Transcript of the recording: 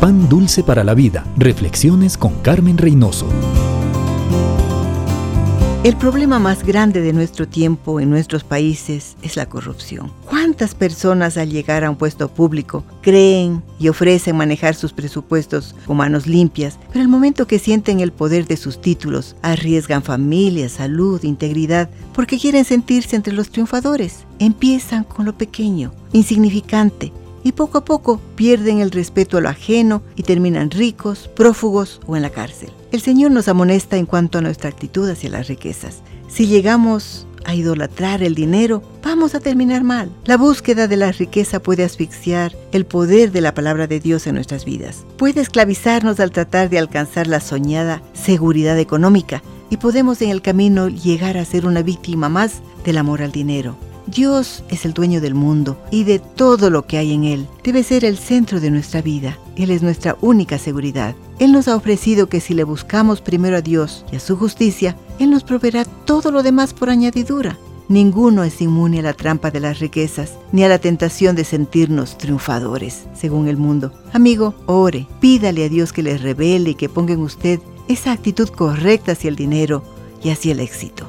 Pan Dulce para la Vida. Reflexiones con Carmen Reynoso. El problema más grande de nuestro tiempo en nuestros países es la corrupción. ¿Cuántas personas al llegar a un puesto público creen y ofrecen manejar sus presupuestos con manos limpias, pero el momento que sienten el poder de sus títulos arriesgan familia, salud, integridad, porque quieren sentirse entre los triunfadores? Empiezan con lo pequeño, insignificante, y poco a poco pierden el respeto a lo ajeno y terminan ricos, prófugos o en la cárcel. El Señor nos amonesta en cuanto a nuestra actitud hacia las riquezas. Si llegamos a idolatrar el dinero, vamos a terminar mal. La búsqueda de la riqueza puede asfixiar el poder de la palabra de Dios en nuestras vidas. Puede esclavizarnos al tratar de alcanzar la soñada seguridad económica y podemos en el camino llegar a ser una víctima más del amor al dinero. Dios es el dueño del mundo y de todo lo que hay en él. Debe ser el centro de nuestra vida. Él es nuestra única seguridad. Él nos ha ofrecido que si le buscamos primero a Dios y a su justicia, Él nos proveerá todo lo demás por añadidura. Ninguno es inmune a la trampa de las riquezas, ni a la tentación de sentirnos triunfadores, según el mundo. Amigo, ore, pídale a Dios que le revele y que ponga en usted esa actitud correcta hacia el dinero y hacia el éxito.